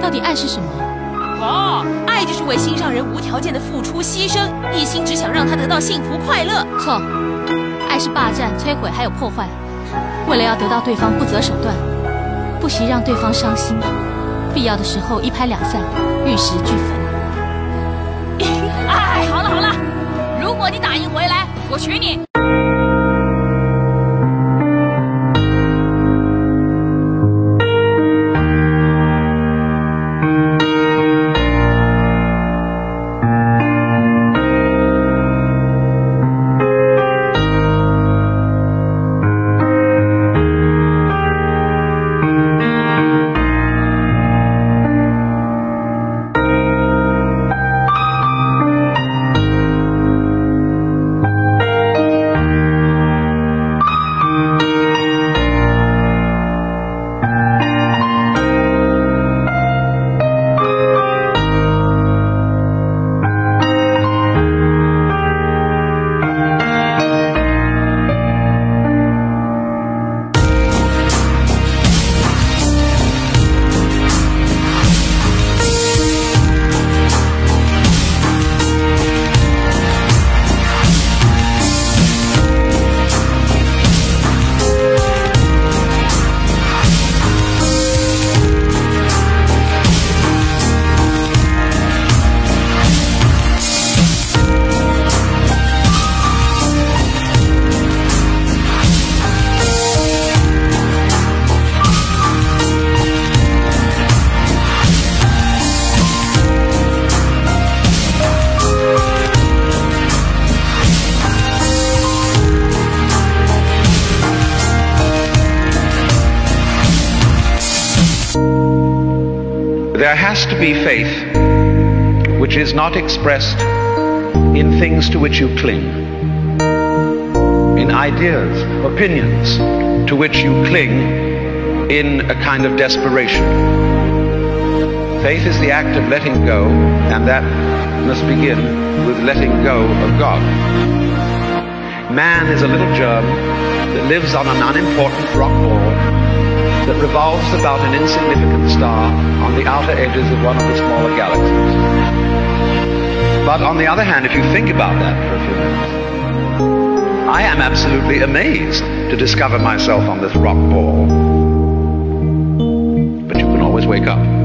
到底爱是什么？哦，爱就是为心上人无条件的付出牺牲，一心只想让他得到幸福快乐。错，爱是霸占、摧毁还有破坏，为了要得到对方不择手段，不惜让对方伤心，必要的时候一拍两散，玉石俱焚。哎，好了好了，如果你打赢回来，我娶你。There has to be faith which is not expressed in things to which you cling, in ideas, opinions to which you cling in a kind of desperation. Faith is the act of letting go, and that must begin with letting go of God. Man is a little germ that lives on an unimportant rock ball that revolves about an insignificant star on the outer edges of one of the smaller galaxies. But on the other hand, if you think about that for a few minutes, I am absolutely amazed to discover myself on this rock ball. But you can always wake up.